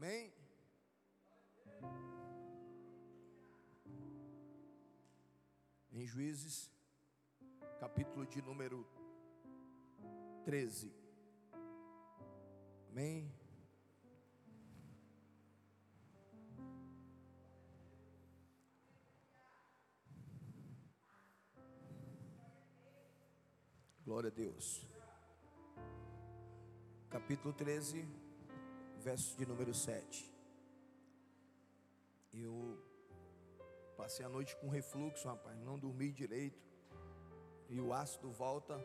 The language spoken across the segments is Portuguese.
Amém? Em Juízes, capítulo de número 13. Amém? Glória a Deus. Capítulo 13, verso de número 7. Eu passei a noite com refluxo, rapaz, não dormi direito. E o ácido volta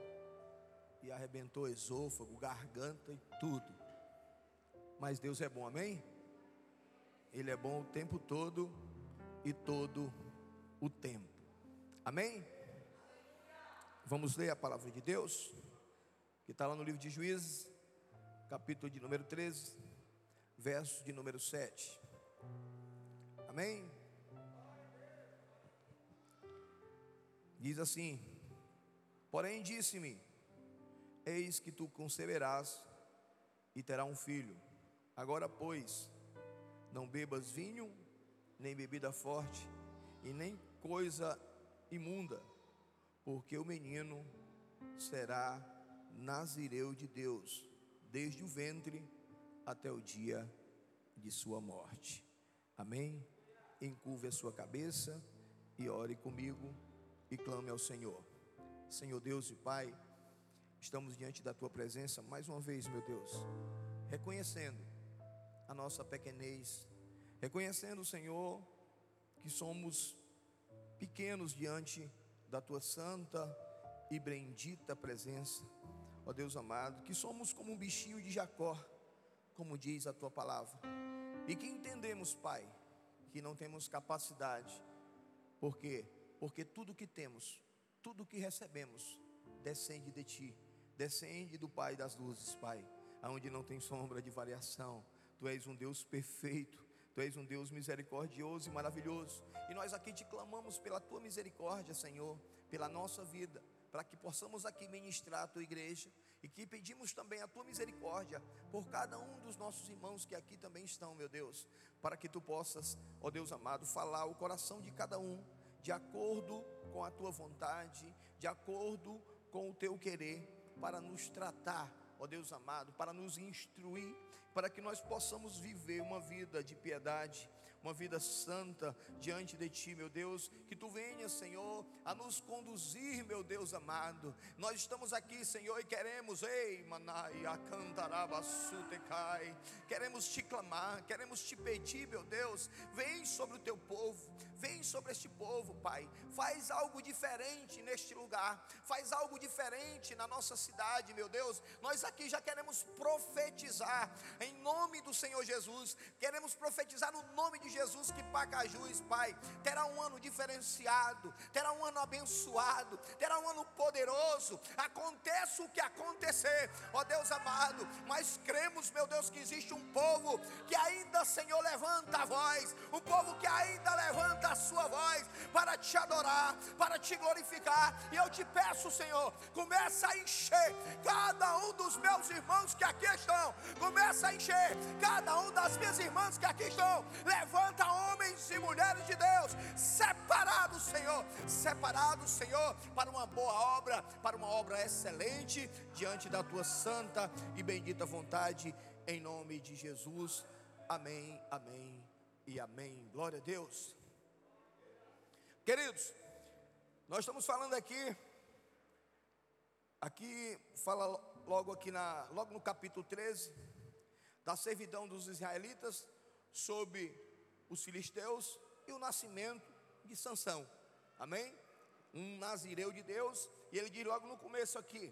e arrebentou esôfago, garganta e tudo. Mas Deus é bom, amém? Ele é bom o tempo todo e todo o tempo. Amém? Vamos ler a palavra de Deus, que está lá no livro de Juízes, capítulo de número 13, verso de número 7. Amém? Diz assim: Porém, disse-me: Eis que tu conceberás e terá um filho. Agora, pois, não bebas vinho, nem bebida forte, e nem coisa imunda porque o menino será nazireu de Deus, desde o ventre até o dia de sua morte. Amém? Encurve a sua cabeça e ore comigo e clame ao Senhor. Senhor Deus e Pai, estamos diante da tua presença mais uma vez, meu Deus, reconhecendo a nossa pequenez, reconhecendo, Senhor, que somos pequenos diante da tua santa e bendita presença, ó Deus amado, que somos como um bichinho de Jacó, como diz a tua palavra, e que entendemos, Pai, que não temos capacidade, por quê? Porque tudo que temos, tudo que recebemos, descende de Ti, descende do Pai das luzes, Pai, aonde não tem sombra de variação, Tu és um Deus perfeito, Tu és um Deus misericordioso e maravilhoso. E nós aqui te clamamos pela tua misericórdia, Senhor, pela nossa vida, para que possamos aqui ministrar a tua igreja e que pedimos também a tua misericórdia por cada um dos nossos irmãos que aqui também estão, meu Deus, para que tu possas, ó Deus amado, falar o coração de cada um de acordo com a tua vontade, de acordo com o teu querer, para nos tratar ó Deus amado, para nos instruir, para que nós possamos viver uma vida de piedade, uma vida santa diante de Ti, meu Deus. Que Tu venhas, Senhor, a nos conduzir, meu Deus amado. Nós estamos aqui, Senhor, e queremos, ei, manai, acantaraba, sutecai. Queremos te clamar, queremos te pedir, meu Deus. Vem sobre o Teu povo, vem sobre este povo, Pai. Faz algo diferente neste lugar, faz algo diferente na nossa cidade, meu Deus. Nós aqui já queremos profetizar em nome do Senhor Jesus. Queremos profetizar no nome de Jesus que Pacajus, Pai, terá um ano diferenciado, terá um ano abençoado, terá um ano poderoso. Aconteça o que acontecer, ó Deus amado, mas cremos, meu Deus, que existe um povo que Senhor, levanta a voz, um povo que ainda levanta a sua voz para te adorar, para te glorificar. E eu te peço, Senhor, começa a encher cada um dos meus irmãos que aqui estão, começa a encher cada um das minhas irmãs que aqui estão. Levanta homens e mulheres de Deus, separados, Senhor, separados, Senhor, para uma boa obra, para uma obra excelente diante da tua santa e bendita vontade, em nome de Jesus. Amém, amém e amém. Glória a Deus. Queridos, nós estamos falando aqui Aqui fala logo aqui na, logo no capítulo 13, da servidão dos israelitas sobre os filisteus e o nascimento de Sansão. Amém? Um nazireu de Deus, e ele diz logo no começo aqui: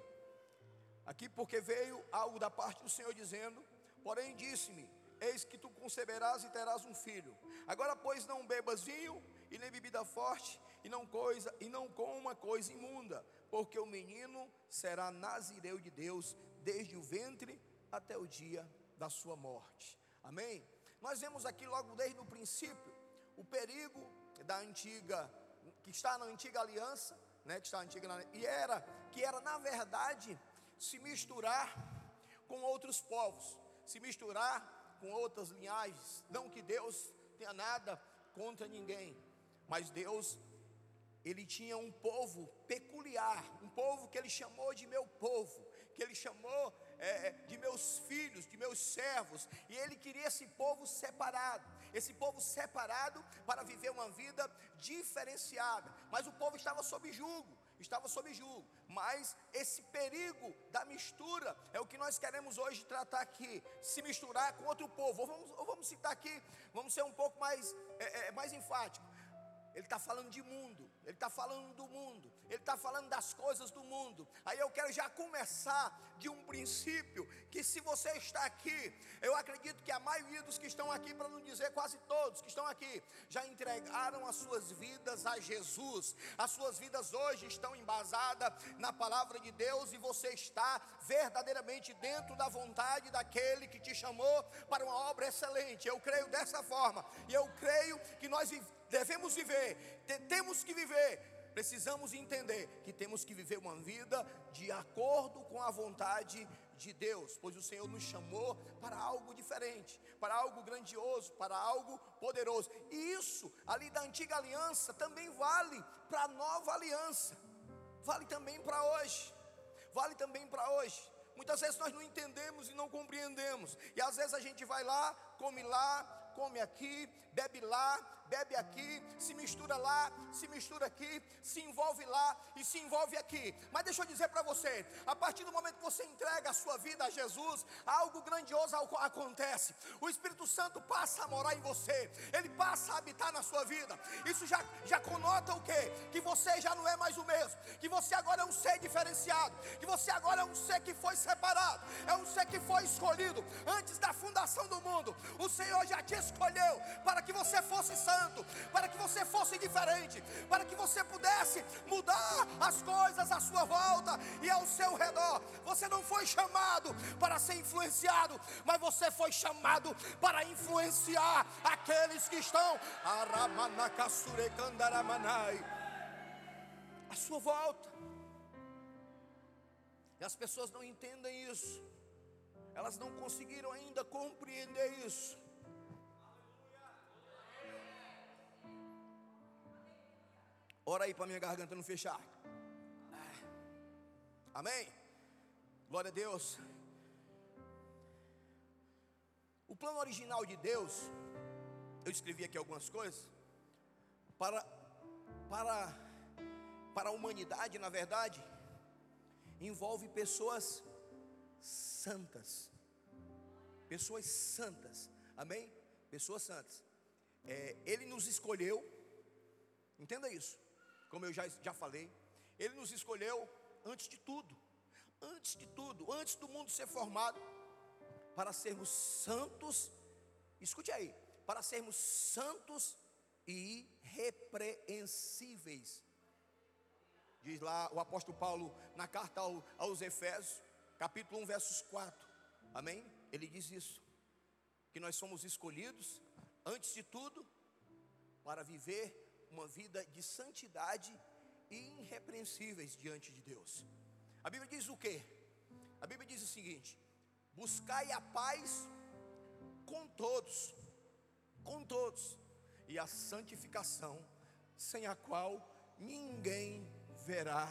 Aqui porque veio algo da parte do Senhor dizendo: Porém disse-me: Eis que tu conceberás e terás um filho. Agora, pois, não bebas vinho e nem bebida forte, e não coisa e não coma coisa imunda, porque o menino será nazireu de Deus desde o ventre até o dia da sua morte. Amém? Nós vemos aqui logo desde o princípio o perigo da antiga que está na antiga aliança, né, que está na antiga e era que era na verdade se misturar com outros povos, se misturar com outras linhagens. Não que Deus tenha nada contra ninguém, mas Deus ele tinha um povo peculiar, um povo que ele chamou de meu povo, que ele chamou é, é, de meus filhos, de meus servos, e ele queria esse povo separado, esse povo separado para viver uma vida diferenciada, mas o povo estava sob julgo, estava sob julgo, mas esse perigo da mistura é o que nós queremos hoje tratar aqui, se misturar com outro povo, ou vamos, ou vamos citar aqui, vamos ser um pouco mais, é, é mais enfático, ele está falando de mundo, ele está falando do mundo, ele está falando das coisas do mundo. Aí eu quero já começar de um princípio que se você está aqui, eu acredito que a maioria dos que estão aqui, para não dizer quase todos que estão aqui, já entregaram as suas vidas a Jesus. As suas vidas hoje estão embasadas na palavra de Deus e você está verdadeiramente dentro da vontade daquele que te chamou para uma obra excelente. Eu creio dessa forma e eu creio que nós devemos viver, temos que viver, precisamos entender que temos que viver uma vida de acordo com a vontade de Deus, pois o Senhor nos chamou para algo diferente, para algo grandioso, para algo poderoso. E isso, ali da antiga aliança, também vale para a nova aliança, vale também para hoje, vale também para hoje. Muitas vezes nós não entendemos e não compreendemos, e às vezes a gente vai lá, come lá, come aqui, bebe lá, bebe aqui, se mistura lá, se mistura aqui, se envolve lá e se envolve aqui. Mas deixa eu dizer para você: a partir do momento que você entrega a sua vida a Jesus, algo grandioso acontece. O Espírito Santo passa a morar em você, ele passa a habitar na sua vida. Isso já, já conota o que? Que você já não é mais o mesmo, que você agora é um ser diferenciado, que você agora é um ser que foi separado, é um ser que foi escolhido antes da fundação do mundo. O Senhor já te escolheu para que você fosse santo santo, para que você fosse diferente, para que você pudesse mudar as coisas à sua volta e ao seu redor. Você não foi chamado para ser influenciado, mas você foi chamado para influenciar aqueles que estão à sua volta. E as pessoas não entendem isso, elas não conseguiram ainda compreender isso. Ora aí para minha garganta não fechar. Amém? Glória a Deus. O plano original de Deus, eu escrevi aqui algumas coisas, para, para, para a humanidade, na verdade, envolve pessoas santas. Pessoas santas. Amém? Pessoas santas. É, ele nos escolheu, entenda isso como eu já, já falei, Ele nos escolheu antes de tudo, antes de tudo, antes do mundo ser formado, para sermos santos, escute aí, para sermos santos e irrepreensíveis. Diz lá o apóstolo Paulo na carta aos Efésios, capítulo 1, versos 4. Amém? Ele diz isso: que nós somos escolhidos, antes de tudo, para viver uma vida de santidade e irrepreensíveis diante de Deus. A Bíblia diz o que? A Bíblia diz o seguinte: buscai a paz com todos, com todos, e a santificação, sem a qual ninguém verá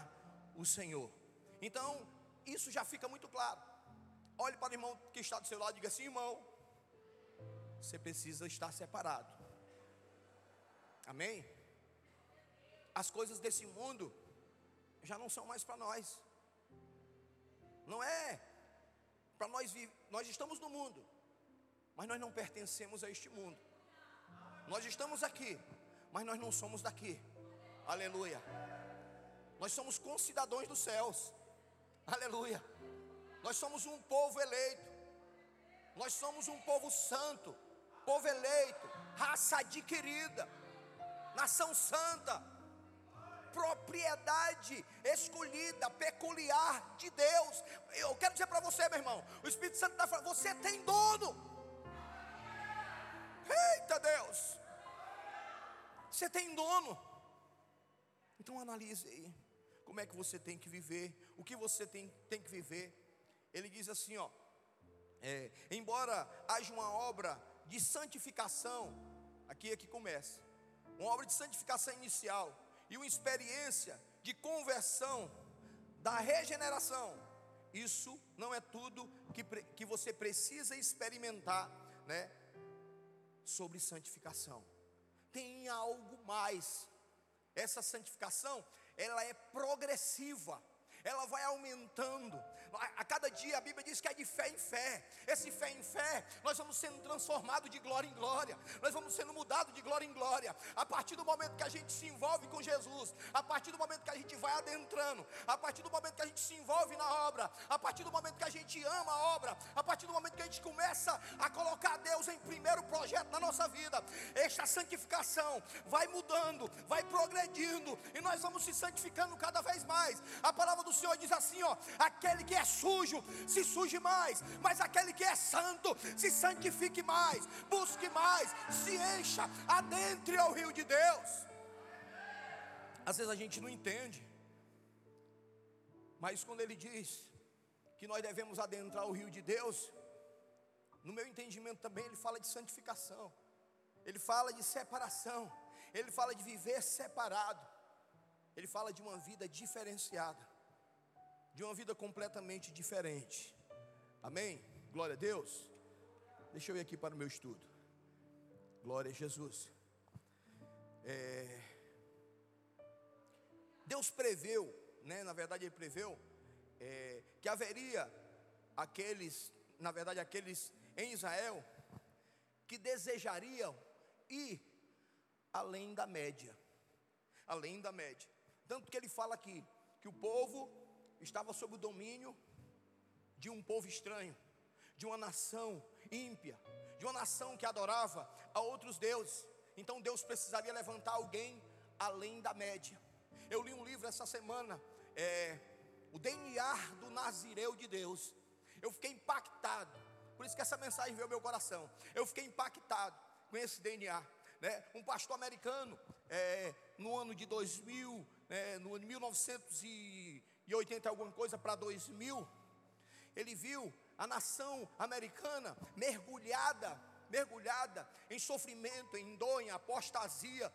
o Senhor. Então, isso já fica muito claro. Olhe para o irmão que está do seu lado e diga assim: irmão, você precisa estar separado. Amém? As coisas desse mundo já não são mais para nós. Não é para nós nós estamos no mundo, mas nós não pertencemos a este mundo. Nós estamos aqui, mas nós não somos daqui. Aleluia. Nós somos concidadãos dos céus. Aleluia. Nós somos um povo eleito. Nós somos um povo santo, povo eleito, raça adquirida, nação santa propriedade escolhida, peculiar de Deus. Eu quero dizer para você, meu irmão, o Espírito Santo está falando, você tem dono. Eita Deus! Você tem dono. Então analise aí como é que você tem que viver, o que você tem, tem que viver. Ele diz assim, ó, é, embora haja uma obra de santificação, aqui é que começa, uma obra de santificação inicial e uma experiência de conversão, da regeneração, isso não é tudo que, que você precisa experimentar, né? Sobre santificação, tem algo mais. Essa santificação, ela é progressiva ela vai aumentando. A, cada dia a Bíblia diz que é de fé em fé. Esse fé em fé, nós vamos sendo transformados de glória em glória. Nós vamos sendo mudados de glória em glória. A partir do momento que a gente se envolve com Jesus, a partir do momento que a gente vai adentrando, a partir do momento que a gente se envolve na obra, a partir do momento que a gente ama a obra, a partir do momento que a gente começa a colocar Deus em primeiro projeto na nossa vida, esta santificação vai mudando, vai progredindo e nós vamos se santificando cada vez mais. A palavra do Senhor diz assim: ó, aquele que é sujo, se suje mais, mas aquele que é santo, se santifique mais, busque mais, se encha, adentre ao rio de Deus. Às vezes a gente não entende, mas quando ele diz que nós devemos adentrar o rio de Deus, no meu entendimento também ele fala de santificação, ele fala de separação, ele fala de viver separado, ele fala de uma vida diferenciada de uma vida completamente diferente. Amém? Glória a Deus. Deixa eu ir aqui para o meu estudo. Glória a Jesus. É... Deus preveu, né? Na verdade, Ele preveu é, que haveria aqueles, na verdade, aqueles em Israel que desejariam ir além da média, além da média. Tanto que Ele fala aqui que o povo estava sob o domínio de um povo estranho, de uma nação ímpia, de uma nação que adorava a outros deuses. Então Deus precisaria levantar alguém além da média. Eu li um livro essa semana, é, o DNA do Nazireu de Deus. Eu fiquei impactado, por isso que essa mensagem veio ao meu coração. Eu fiquei impactado com esse DNA. Né? Um pastor americano, é, no ano de 2000, né, no ano 1900 e de 80 alguma coisa para 2000, ele viu a nação americana mergulhada, mergulhada em sofrimento, em dor, em apostasia.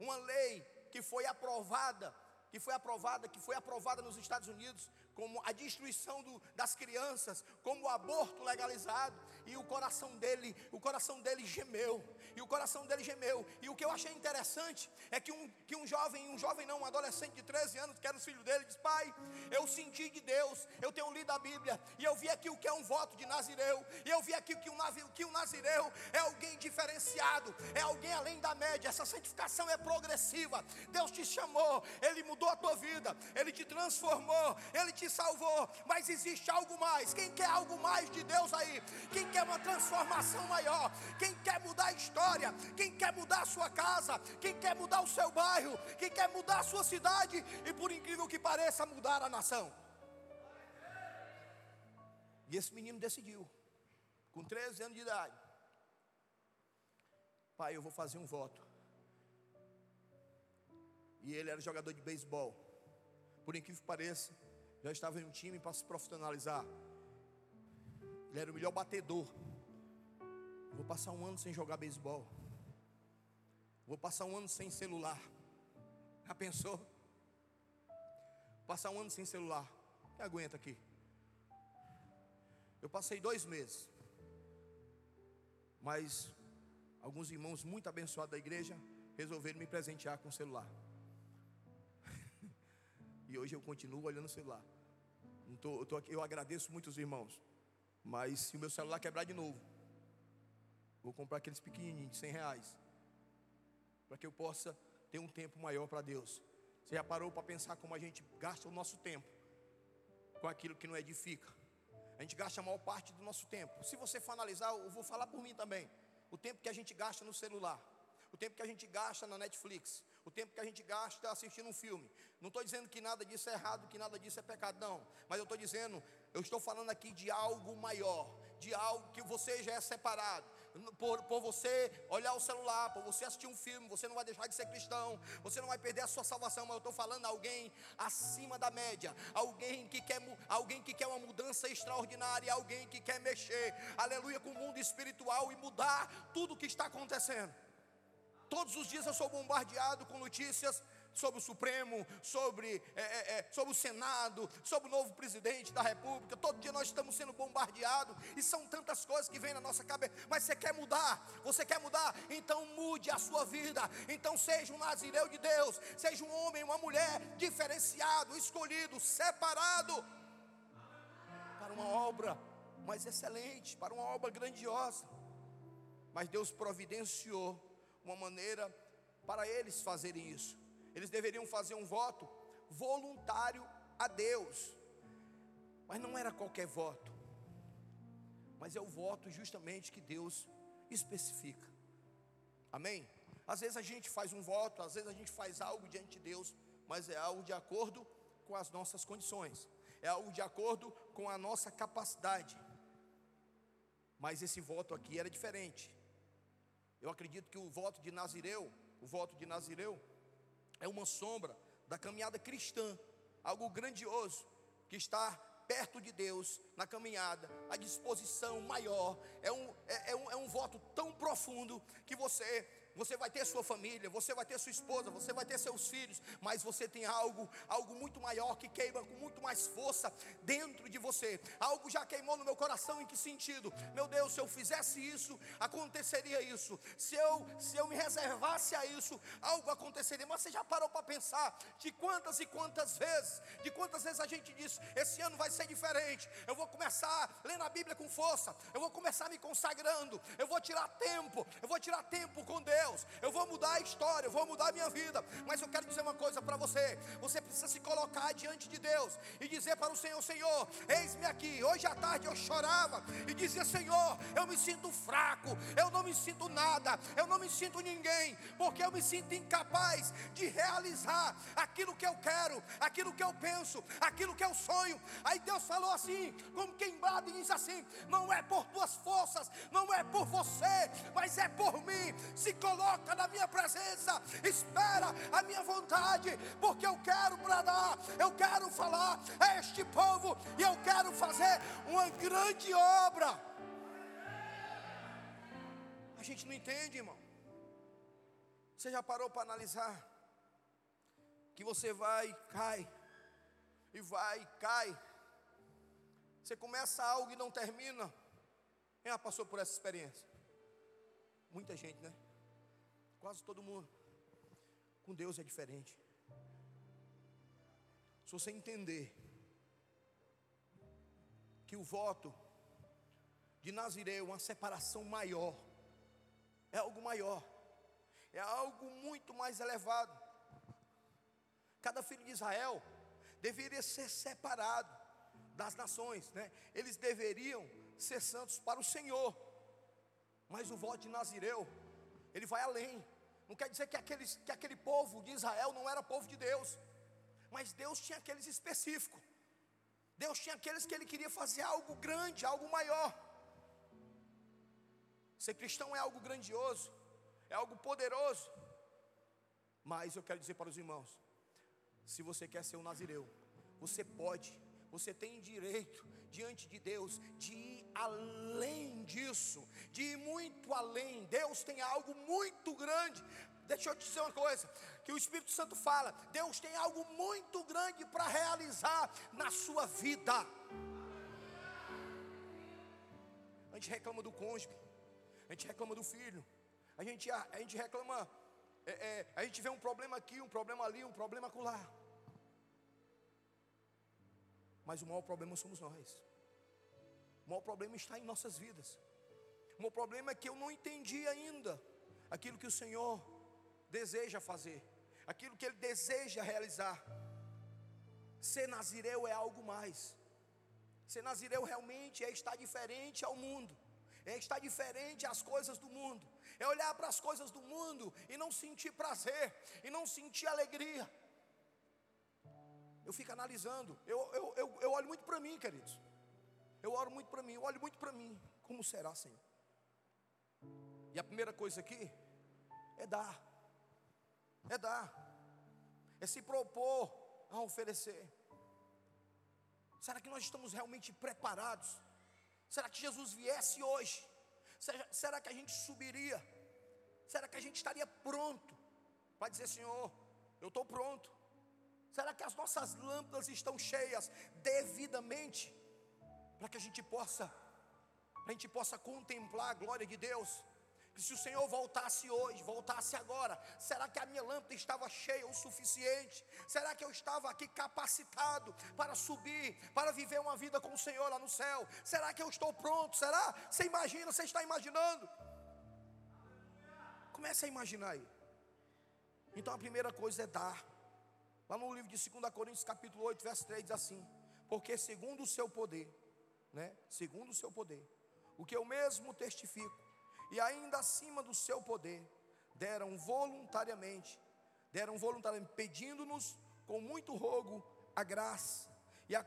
Uma lei que foi aprovada, que foi aprovada, que foi aprovada nos Estados Unidos, como a destruição do, das crianças, como o aborto legalizado, e o coração dele, o coração dele gemeu, e o coração dele gemeu. E o que eu achei interessante é que um, que um jovem, um jovem não, um adolescente de 13 anos, que era o filho dele, disse: Pai, eu senti de Deus, eu tenho lido a Bíblia, e eu vi aqui o que é um voto de Nazireu, e eu vi aqui que um, que um Nazireu é alguém diferenciado, é alguém além da média, essa santificação é progressiva. Deus te chamou, Ele mudou a tua vida, Ele te transformou, Ele te salvou, mas existe algo mais. Quem quer algo mais de Deus aí? Quem quer uma transformação maior? Quem quer mudar a história? Quem quer mudar a sua casa? Quem quer mudar o seu bairro? Quem quer mudar a sua cidade? E por incrível que pareça, mudar a nação. E esse menino decidiu, com 13 anos de idade, pai, eu vou fazer um voto. E ele era jogador de beisebol. Por incrível que pareça, já estava em um time para se profissionalizar. Ele era o melhor batedor. Vou passar um ano sem jogar beisebol. Vou passar um ano sem celular. Já pensou? Passar um ano sem celular. Quem aguenta aqui? Eu passei dois meses. Mas alguns irmãos muito abençoados da igreja resolveram me presentear com o celular. e hoje eu continuo olhando o celular. Tô, eu, tô aqui, eu agradeço muito os irmãos. Mas se o meu celular quebrar de novo, vou comprar aqueles pequenininhos de 100 reais. Para que eu possa ter um tempo maior para Deus. Você já parou para pensar como a gente gasta o nosso tempo com aquilo que não edifica? A gente gasta a maior parte do nosso tempo. Se você for analisar, eu vou falar por mim também. O tempo que a gente gasta no celular, o tempo que a gente gasta na Netflix, o tempo que a gente gasta assistindo um filme. Não estou dizendo que nada disso é errado, que nada disso é pecado, não. Mas eu estou dizendo, eu estou falando aqui de algo maior, de algo que você já é separado, por, por você olhar o celular, por você assistir um filme, você não vai deixar de ser cristão, você não vai perder a sua salvação, mas eu estou falando alguém acima da média, alguém que quer, alguém que quer uma mudança extraordinária, alguém que quer mexer, aleluia, com o mundo espiritual e mudar tudo o que está acontecendo. Todos os dias eu sou bombardeado com notícias sobre o Supremo, sobre, é, é, é, sobre o Senado, sobre o novo presidente da República. Todo dia nós estamos sendo bombardeados e são tantas coisas que vêm na nossa cabeça. Mas você quer mudar? Você quer mudar? Então mude a sua vida. Então seja um nazireu de Deus, seja um homem, uma mulher diferenciado, escolhido, separado para uma obra mais excelente, para uma obra grandiosa. Mas Deus providenciou uma maneira para eles fazerem isso eles deveriam fazer um voto voluntário a Deus. Mas não era qualquer voto, mas é o voto justamente que Deus especifica. Amém? Às vezes a gente faz um voto, às vezes a gente faz algo diante de Deus, mas é algo de acordo com as nossas condições, é algo de acordo com a nossa capacidade. Mas esse voto aqui era diferente. Eu acredito que o voto de Nazireu, o voto de Nazireu, é uma sombra da caminhada cristã, algo grandioso que está perto de Deus na caminhada, a disposição maior, é um, é, é, um, é um voto tão profundo que você você vai ter sua família, você vai ter sua esposa, você vai ter seus filhos, mas você tem algo, algo muito maior que queima com muito mais força dentro de você. Algo já queimou no meu coração em que sentido? Meu Deus, se eu fizesse isso, aconteceria isso. Se eu, se eu me reservasse a isso, algo aconteceria. Mas você já parou para pensar de quantas e quantas vezes, de quantas vezes a gente diz, esse ano vai ser diferente. Eu vou começar lendo a Bíblia com força, eu vou começar me consagrando, eu vou tirar tempo, eu vou tirar tempo com Deus. Deus, eu vou mudar a história, eu vou mudar a minha vida. Mas eu quero dizer uma coisa para você: você precisa se colocar diante de Deus e dizer para o Senhor: Senhor, eis-me aqui. Hoje à tarde eu chorava e dizia: Senhor, eu me sinto fraco, eu não me sinto nada, eu não me sinto ninguém, porque eu me sinto incapaz de realizar aquilo que eu quero, aquilo que eu penso, aquilo que eu sonho. Aí Deus falou assim, como quem bate e diz assim: Não é por tuas forças, não é por você, mas é por mim. Se coloque coloca na minha presença, espera a minha vontade, porque eu quero bradar, eu quero falar a este povo e eu quero fazer uma grande obra. A gente não entende, irmão. Você já parou para analisar que você vai, cai, e vai, cai. Você começa algo e não termina. Quem já passou por essa experiência? Muita gente, né? Quase todo mundo. Com Deus é diferente. Se você entender que o voto de Nazireu, uma separação maior, é algo maior, é algo muito mais elevado. Cada filho de Israel deveria ser separado das nações, né? Eles deveriam ser santos para o Senhor. Mas o voto de Nazireu, ele vai além. Não quer dizer que, aqueles, que aquele povo de Israel não era povo de Deus, mas Deus tinha aqueles específicos. Deus tinha aqueles que Ele queria fazer algo grande, algo maior. Ser cristão é algo grandioso, é algo poderoso. Mas eu quero dizer para os irmãos: se você quer ser um nazireu, você pode, você tem direito diante de Deus de ir além disso, de ir muito além. Deus tem algo muito grande. Deixa eu te dizer uma coisa, que o Espírito Santo fala, Deus tem algo muito grande para realizar na sua vida. A gente reclama do cônjuge, a gente reclama do filho, a gente, a, a gente reclama, é, é, a gente vê um problema aqui, um problema ali, um problema acolá. Mas o maior problema somos nós. O maior problema está em nossas vidas. O maior problema é que eu não entendi ainda aquilo que o Senhor deseja fazer, aquilo que Ele deseja realizar. Ser nazireu é algo mais. Ser nazireu realmente é estar diferente ao mundo, é estar diferente às coisas do mundo, é olhar para as coisas do mundo e não sentir prazer, e não sentir alegria. Eu fico analisando, eu, eu, eu, eu olho muito para mim, queridos. Eu oro muito para mim, eu olho muito para mim. Como será, Senhor? E a primeira coisa aqui é dar. É dar. É se propor a oferecer. Será que nós estamos realmente preparados? Será que Jesus viesse hoje? Será, será que a gente subiria? Será que a gente estaria pronto para dizer, Senhor, eu estou pronto? Será que as nossas lâmpadas estão cheias devidamente para que a gente possa, a gente possa contemplar a glória de Deus? que se o Senhor voltasse hoje, voltasse agora, será que a minha lâmpada estava cheia o suficiente? Será que eu estava aqui capacitado para subir, para viver uma vida com o Senhor lá no céu? Será que eu estou pronto? Será? Você imagina, você está imaginando? Comece a imaginar aí. Então a primeira coisa é dar. Lá no livro de 2 Coríntios, capítulo 8, verso 3 diz assim: Porque segundo o seu poder, né? Segundo o seu poder, o que eu mesmo testifico e ainda acima do seu poder, deram voluntariamente, deram voluntariamente, pedindo-nos com muito rogo a graça e a,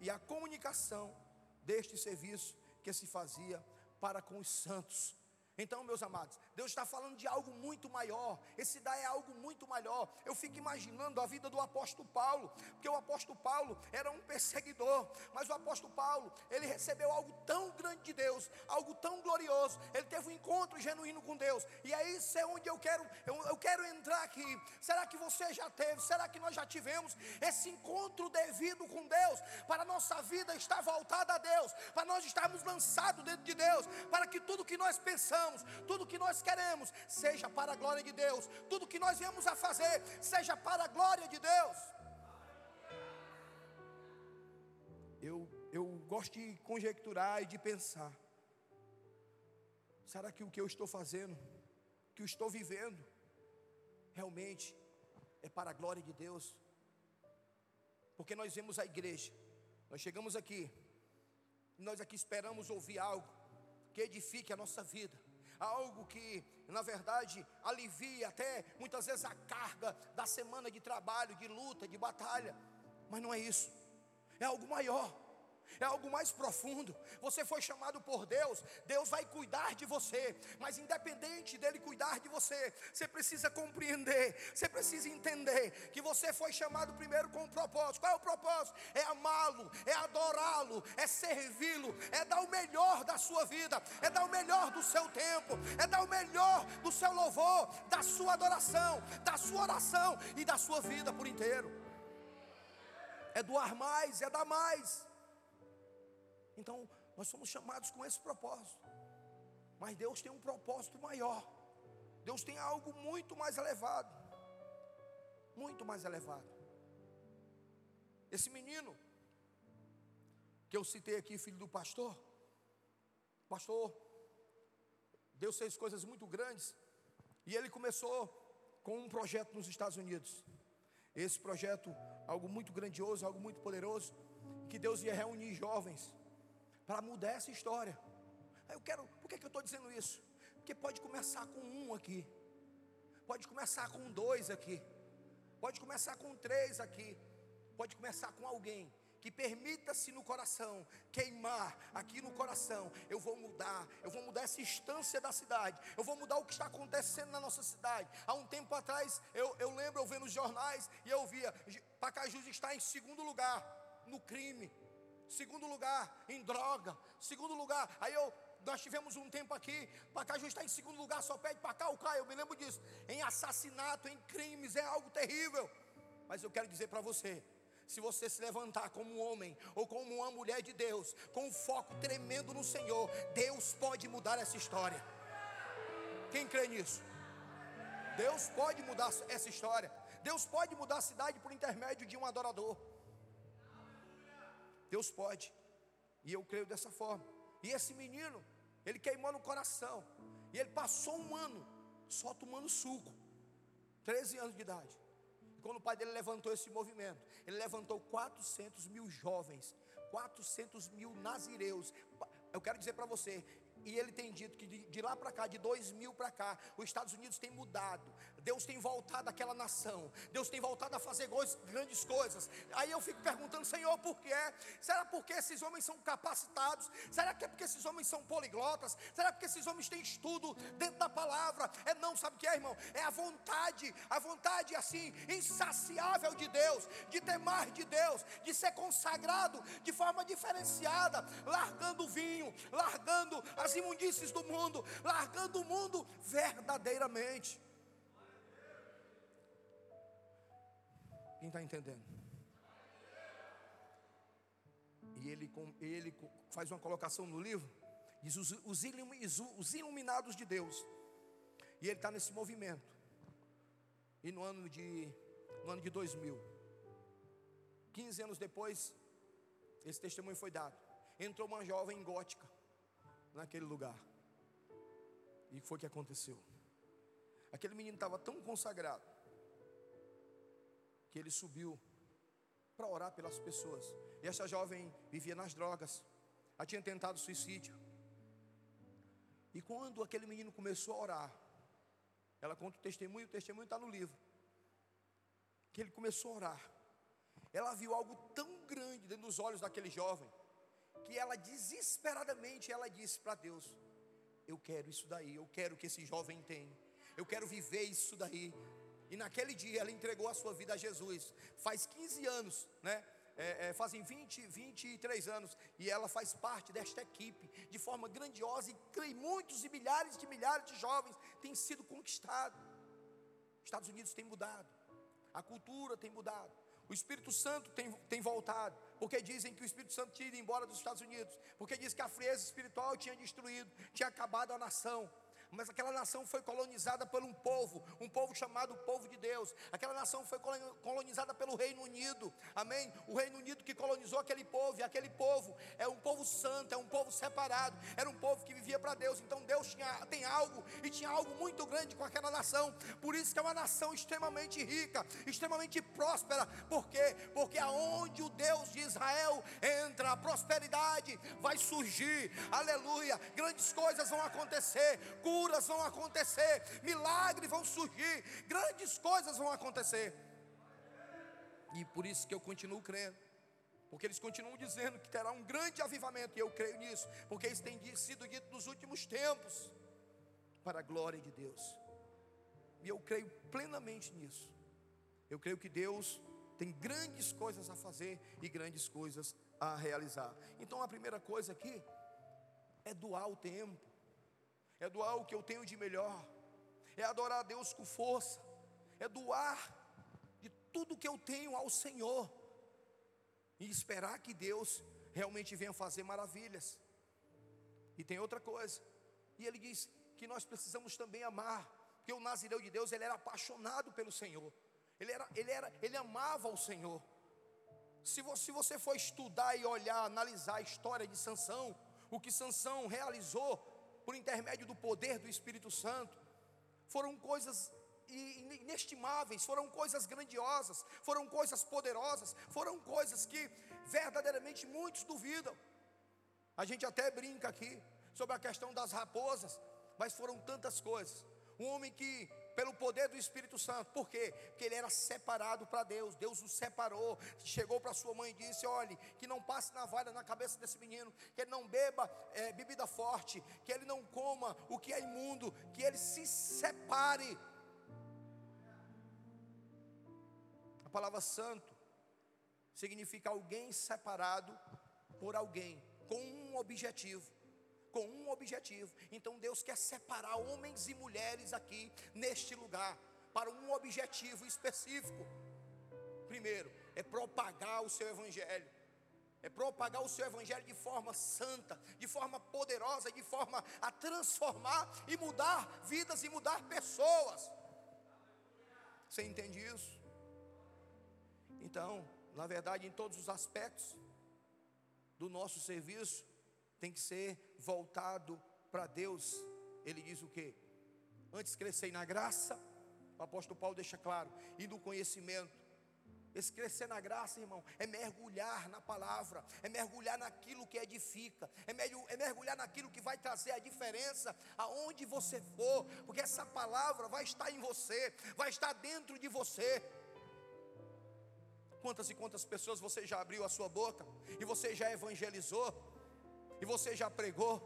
e a comunicação deste serviço que se fazia para com os santos. Então, meus amados, Deus está falando de algo muito maior. Esse dar é algo muito maior. Eu fico imaginando a vida do apóstolo Paulo, porque o apóstolo Paulo era um perseguidor, mas o apóstolo Paulo, ele recebeu algo tão grande de Deus, algo tão glorioso. Ele teve um encontro genuíno com Deus. E é isso é onde eu quero, eu, eu quero entrar aqui. Será que você já teve? Será que nós já tivemos esse encontro devido com Deus? Para a nossa vida estar voltada a Deus, para nós estarmos lançados dentro de Deus, para que tudo que nós pensamos, tudo que nós queremos, seja para a glória de Deus. Tudo que nós viemos a fazer, seja para a glória de Deus. Eu, eu gosto de conjecturar e de pensar. Será que o que eu estou fazendo, que eu estou vivendo, realmente é para a glória de Deus? Porque nós vemos a igreja, nós chegamos aqui, nós aqui esperamos ouvir algo que edifique a nossa vida algo que, na verdade, alivia até muitas vezes a carga da semana de trabalho, de luta, de batalha, mas não é isso, é algo maior é algo mais profundo. Você foi chamado por Deus, Deus vai cuidar de você, mas independente dele cuidar de você, você precisa compreender, você precisa entender que você foi chamado primeiro com um propósito. Qual é o propósito? É amá-lo, é adorá-lo, é servi-lo, é dar o melhor da sua vida, é dar o melhor do seu tempo, é dar o melhor do seu louvor, da sua adoração, da sua oração e da sua vida por inteiro. É doar mais, é dar mais. Então, nós somos chamados com esse propósito. Mas Deus tem um propósito maior. Deus tem algo muito mais elevado. Muito mais elevado. Esse menino que eu citei aqui, filho do pastor, pastor, Deus fez coisas muito grandes, e ele começou com um projeto nos Estados Unidos. Esse projeto, algo muito grandioso, algo muito poderoso, que Deus ia reunir jovens para mudar essa história. Eu quero, por que, que eu estou dizendo isso? Porque pode começar com um aqui, pode começar com dois aqui, pode começar com três aqui, pode começar com alguém que permita-se no coração queimar aqui no coração. Eu vou mudar, eu vou mudar essa instância da cidade, eu vou mudar o que está acontecendo na nossa cidade. Há um tempo atrás, eu, eu lembro, eu vendo os jornais e eu via: Pacajus está em segundo lugar no crime segundo lugar em droga, segundo lugar. Aí eu nós tivemos um tempo aqui, Pacaju está em segundo lugar, só pede para cá o cá, eu me lembro disso. Em assassinato, em crimes, é algo terrível. Mas eu quero dizer para você, se você se levantar como um homem ou como uma mulher de Deus, com um foco tremendo no Senhor, Deus pode mudar essa história. Quem crê nisso? Deus pode mudar essa história. Deus pode mudar a cidade por intermédio de um adorador. Deus pode. E eu creio dessa forma. E esse menino, ele queimou no coração. E ele passou um ano só tomando suco. 13 anos de idade. E quando o pai dele levantou esse movimento, ele levantou 400 mil jovens, 400 mil nazireus. Eu quero dizer para você, e ele tem dito que de, de lá para cá, de 2000 para cá, os Estados Unidos tem mudado. Deus tem voltado àquela nação. Deus tem voltado a fazer grandes coisas. Aí eu fico perguntando, Senhor, por quê? Será porque esses homens são capacitados? Será que é porque esses homens são poliglotas? Será porque esses homens têm estudo dentro da palavra? É não, sabe o que é, irmão? É a vontade, a vontade assim, insaciável de Deus, de temar de Deus, de ser consagrado de forma diferenciada, largando o vinho, largando as imundícies do mundo, largando o mundo verdadeiramente. Quem está entendendo? E ele, ele faz uma colocação no livro, diz os, os, os iluminados de Deus. E ele está nesse movimento. E no ano de, no ano de 2000, 15 anos depois, esse testemunho foi dado. Entrou uma jovem gótica naquele lugar. E o foi que aconteceu? Aquele menino estava tão consagrado que ele subiu para orar pelas pessoas. E essa jovem vivia nas drogas. Ela tinha tentado suicídio. E quando aquele menino começou a orar, ela conta o testemunho, o testemunho está no livro. Que ele começou a orar. Ela viu algo tão grande dentro dos olhos daquele jovem, que ela desesperadamente ela disse para Deus: Eu quero isso daí, eu quero que esse jovem tenha, eu quero viver isso daí. E naquele dia ela entregou a sua vida a Jesus. Faz 15 anos, né? É, é, fazem 20, 23 anos, e ela faz parte desta equipe de forma grandiosa, e muitos e milhares de milhares de jovens têm sido conquistados. Estados Unidos tem mudado, a cultura tem mudado, o Espírito Santo tem, tem voltado, porque dizem que o Espírito Santo tinha ido embora dos Estados Unidos, porque diz que a frieza espiritual tinha destruído, tinha acabado a nação mas aquela nação foi colonizada por um povo, um povo chamado povo de Deus. Aquela nação foi colonizada pelo Reino Unido, amém? O Reino Unido que colonizou aquele povo, e aquele povo é um povo santo, é um povo separado, era um povo que vivia para Deus. Então Deus tinha, tem algo, e tinha algo muito grande com aquela nação, por isso que é uma nação extremamente rica, extremamente próspera, por quê? Porque aonde o Deus de Israel entra, a prosperidade vai surgir, aleluia, grandes coisas vão acontecer, curas vão acontecer, milagres vão surgir, grandes coisas vão acontecer. E por isso que eu continuo crendo. Porque eles continuam dizendo que terá um grande avivamento, e eu creio nisso, porque isso tem sido dito nos últimos tempos, para a glória de Deus. E eu creio plenamente nisso. Eu creio que Deus tem grandes coisas a fazer e grandes coisas a realizar. Então a primeira coisa aqui é doar o tempo é doar o que eu tenho de melhor, é adorar a Deus com força, é doar de tudo que eu tenho ao Senhor. E esperar que Deus realmente venha fazer maravilhas. E tem outra coisa, e ele diz que nós precisamos também amar, porque o Nazireu de Deus ele era apaixonado pelo Senhor, ele, era, ele, era, ele amava o Senhor. Se você, se você for estudar e olhar, analisar a história de Sansão, o que Sansão realizou por intermédio do poder do Espírito Santo, foram coisas inestimáveis, foram coisas grandiosas, foram coisas poderosas, foram coisas que verdadeiramente muitos duvidam. A gente até brinca aqui sobre a questão das raposas, mas foram tantas coisas. Um homem que pelo poder do Espírito Santo. Por quê? Porque ele era separado para Deus. Deus o separou. Chegou para sua mãe e disse: Olhe, que não passe navalha na cabeça desse menino, que ele não beba é, bebida forte, que ele não coma o que é imundo, que ele se separe. A palavra santo significa alguém separado por alguém, com um objetivo com um objetivo. Então Deus quer separar homens e mulheres aqui neste lugar para um objetivo específico. Primeiro, é propagar o seu evangelho. É propagar o seu evangelho de forma santa, de forma poderosa, de forma a transformar e mudar vidas e mudar pessoas. Você entende isso? Então, na verdade, em todos os aspectos do nosso serviço, tem que ser voltado para Deus. Ele diz o que? Antes crescei na graça, o apóstolo Paulo deixa claro, e no conhecimento Esse crescer na graça, irmão, é mergulhar na palavra, é mergulhar naquilo que edifica, é, é mergulhar naquilo que vai trazer a diferença aonde você for, porque essa palavra vai estar em você, vai estar dentro de você. Quantas e quantas pessoas você já abriu a sua boca, e você já evangelizou, e você já pregou,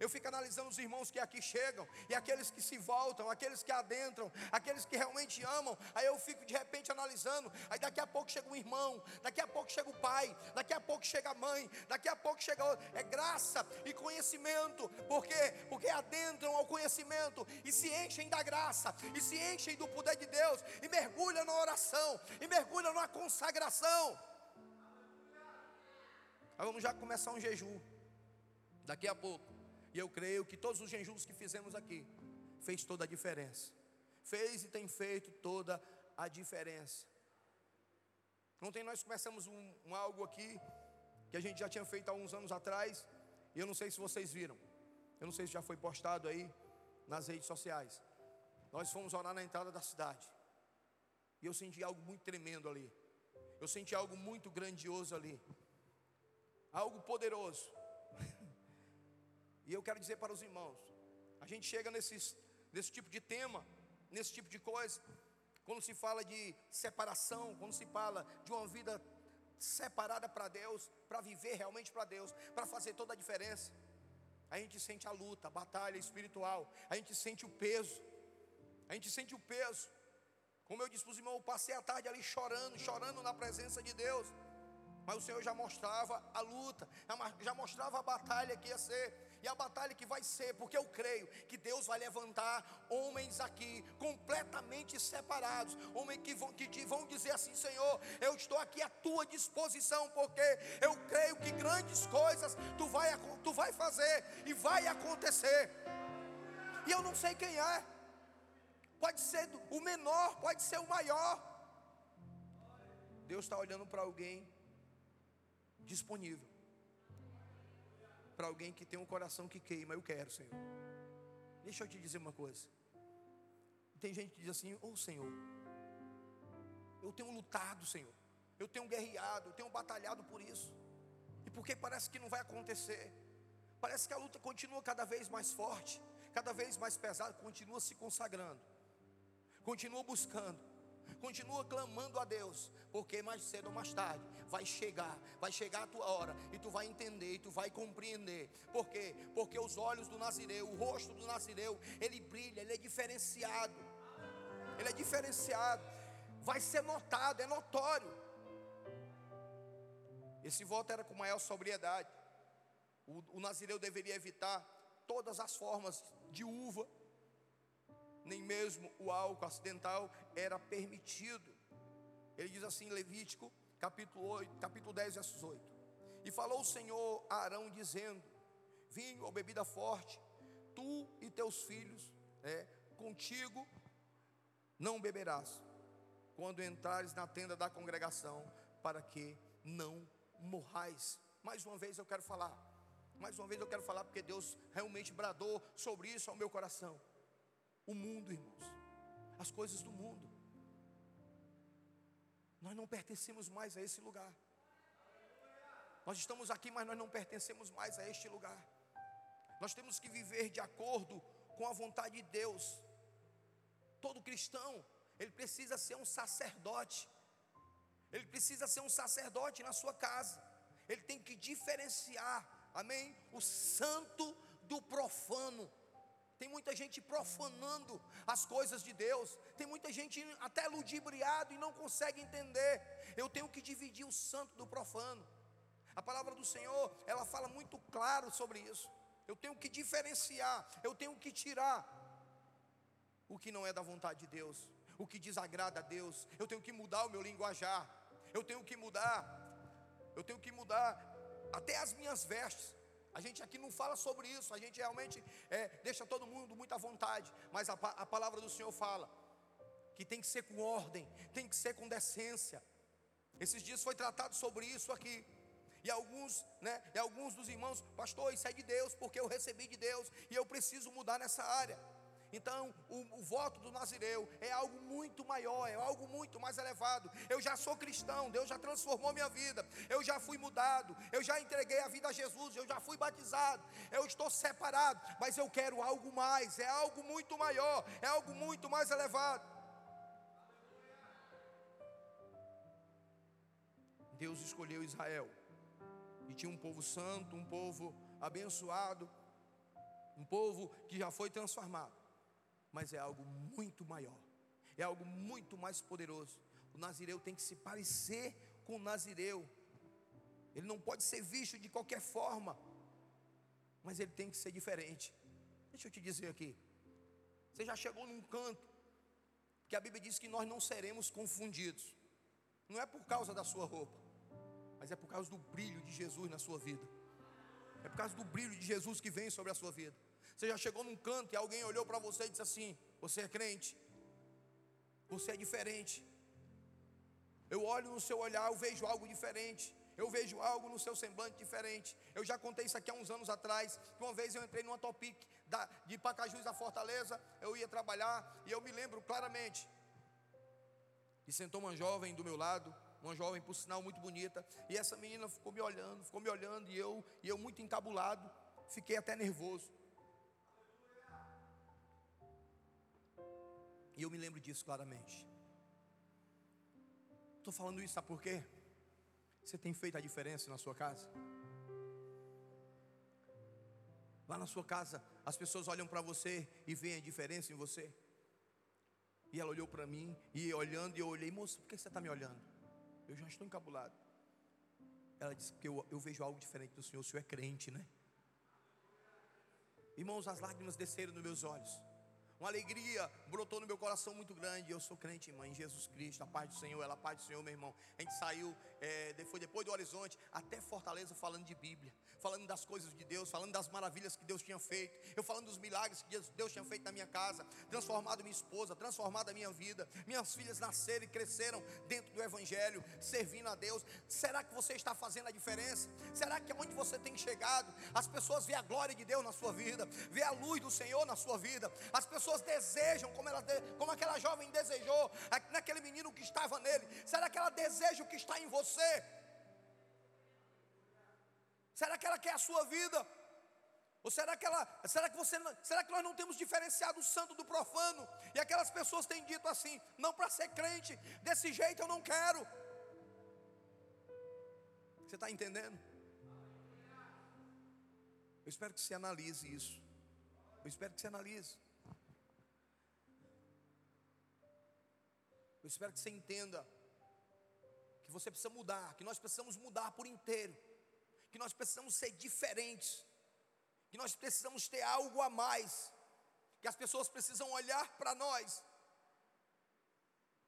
eu fico analisando os irmãos que aqui chegam, e aqueles que se voltam, aqueles que adentram, aqueles que realmente amam. Aí eu fico de repente analisando. Aí daqui a pouco chega um irmão, daqui a pouco chega o pai, daqui a pouco chega a mãe, daqui a pouco chega outro. É graça e conhecimento. Por quê? Porque adentram ao conhecimento e se enchem da graça, e se enchem do poder de Deus, e mergulham na oração, e mergulham na consagração. Aí vamos já começar um jejum. Daqui a pouco. E eu creio que todos os jejuns que fizemos aqui fez toda a diferença. Fez e tem feito toda a diferença. Ontem nós começamos um, um algo aqui que a gente já tinha feito há uns anos atrás, e eu não sei se vocês viram. Eu não sei se já foi postado aí nas redes sociais. Nós fomos orar na entrada da cidade. E eu senti algo muito tremendo ali. Eu senti algo muito grandioso ali. Algo poderoso. E eu quero dizer para os irmãos: a gente chega nesses, nesse tipo de tema, nesse tipo de coisa, quando se fala de separação, quando se fala de uma vida separada para Deus, para viver realmente para Deus, para fazer toda a diferença. A gente sente a luta, a batalha espiritual, a gente sente o peso, a gente sente o peso. Como eu disse para os irmãos, eu passei a tarde ali chorando, chorando na presença de Deus. Mas o Senhor já mostrava a luta, já mostrava a batalha que ia ser e a batalha que vai ser, porque eu creio que Deus vai levantar homens aqui completamente separados, homens que vão, que vão dizer assim: Senhor, eu estou aqui à tua disposição, porque eu creio que grandes coisas tu vai, tu vai fazer e vai acontecer. E eu não sei quem é, pode ser o menor, pode ser o maior. Deus está olhando para alguém disponível para alguém que tem um coração que queima. Eu quero, Senhor. Deixa eu te dizer uma coisa. Tem gente que diz assim: Ô oh, Senhor, eu tenho lutado, Senhor. Eu tenho guerreado, eu tenho batalhado por isso. E porque parece que não vai acontecer. Parece que a luta continua cada vez mais forte, cada vez mais pesada, continua se consagrando, continua buscando, continua clamando a Deus, porque mais cedo ou mais tarde vai chegar, vai chegar a tua hora e tu vai entender, e tu vai compreender. Por quê? Porque os olhos do Nazireu, o rosto do Nazireu, ele brilha, ele é diferenciado. Ele é diferenciado. Vai ser notado, é notório. Esse voto era com maior sobriedade. O, o Nazireu deveria evitar todas as formas de uva, nem mesmo o álcool acidental era permitido. Ele diz assim em Levítico, capítulo 8, capítulo 10, versos 8. E falou o Senhor a Arão dizendo: Vinho ou bebida forte, tu e teus filhos, é, contigo não beberás, quando entrares na tenda da congregação, para que não morrais. Mais uma vez eu quero falar, mais uma vez eu quero falar, porque Deus realmente bradou sobre isso ao meu coração o mundo, irmãos, as coisas do mundo. Nós não pertencemos mais a esse lugar. Nós estamos aqui, mas nós não pertencemos mais a este lugar. Nós temos que viver de acordo com a vontade de Deus. Todo cristão, ele precisa ser um sacerdote. Ele precisa ser um sacerdote na sua casa. Ele tem que diferenciar, amém? O santo do profano. Tem muita gente profanando as coisas de Deus. Tem muita gente até ludibriado e não consegue entender. Eu tenho que dividir o santo do profano. A palavra do Senhor, ela fala muito claro sobre isso. Eu tenho que diferenciar, eu tenho que tirar o que não é da vontade de Deus, o que desagrada a Deus. Eu tenho que mudar o meu linguajar. Eu tenho que mudar. Eu tenho que mudar até as minhas vestes. A gente aqui não fala sobre isso, a gente realmente é, deixa todo mundo muito à vontade, mas a, a palavra do Senhor fala que tem que ser com ordem, tem que ser com decência. Esses dias foi tratado sobre isso aqui. E alguns, né, e alguns dos irmãos, pastor, isso é de Deus, porque eu recebi de Deus e eu preciso mudar nessa área. Então, o, o, voto do Nazireu é algo muito maior, é algo muito mais elevado. Eu já sou cristão, Deus já transformou minha vida, eu já fui mudado, eu já entreguei a vida a Jesus, eu já fui batizado, eu estou separado, mas eu quero algo mais, é algo muito maior, é algo muito mais elevado. Deus escolheu Israel, e tinha um povo santo, um povo abençoado, um povo que já foi transformado mas é algo muito maior, é algo muito mais poderoso. O nazireu tem que se parecer com o nazireu, ele não pode ser visto de qualquer forma, mas ele tem que ser diferente. Deixa eu te dizer aqui, você já chegou num canto, que a Bíblia diz que nós não seremos confundidos, não é por causa da sua roupa, mas é por causa do brilho de Jesus na sua vida, é por causa do brilho de Jesus que vem sobre a sua vida. Você já chegou num canto e alguém olhou para você e disse assim: Você é crente, você é diferente. Eu olho no seu olhar, eu vejo algo diferente. Eu vejo algo no seu semblante diferente. Eu já contei isso aqui há uns anos atrás. Que uma vez eu entrei numa Topic da, de Pacajus a Fortaleza. Eu ia trabalhar e eu me lembro claramente. E sentou uma jovem do meu lado, uma jovem por sinal muito bonita. E essa menina ficou me olhando, ficou me olhando e eu, e eu muito encabulado. Fiquei até nervoso. E eu me lembro disso claramente. Estou falando isso, sabe por quê? Você tem feito a diferença na sua casa? Lá na sua casa, as pessoas olham para você e veem a diferença em você. E ela olhou para mim, e olhando, e eu olhei, moça, por que você está me olhando? Eu já estou encabulado. Ela disse que eu, eu vejo algo diferente do Senhor, o Senhor é crente, né? Irmãos, as lágrimas desceram nos meus olhos uma alegria brotou no meu coração muito grande. Eu sou crente, irmã, em Jesus Cristo, a paz do Senhor, ela a paz do Senhor, meu irmão. A gente saiu, é, foi depois do horizonte, até Fortaleza, falando de Bíblia, falando das coisas de Deus, falando das maravilhas que Deus tinha feito, eu falando dos milagres que Deus tinha feito na minha casa, transformado minha esposa, transformado a minha vida. Minhas filhas nasceram e cresceram dentro do Evangelho, servindo a Deus. Será que você está fazendo a diferença? Será que onde você tem chegado, as pessoas veem a glória de Deus na sua vida, vê a luz do Senhor na sua vida, as pessoas desejam, como, ela, como aquela jovem desejou, naquele menino que estava nele. Será que ela deseja o que está em você? Será que ela quer a sua vida? Ou será que ela, será que você, será que nós não temos diferenciado o santo do profano? E aquelas pessoas têm dito assim: "Não para ser crente, desse jeito eu não quero". Você está entendendo? Eu espero que você analise isso. Eu espero que você analise. Eu espero que você entenda que você precisa mudar, que nós precisamos mudar por inteiro, que nós precisamos ser diferentes, que nós precisamos ter algo a mais, que as pessoas precisam olhar para nós.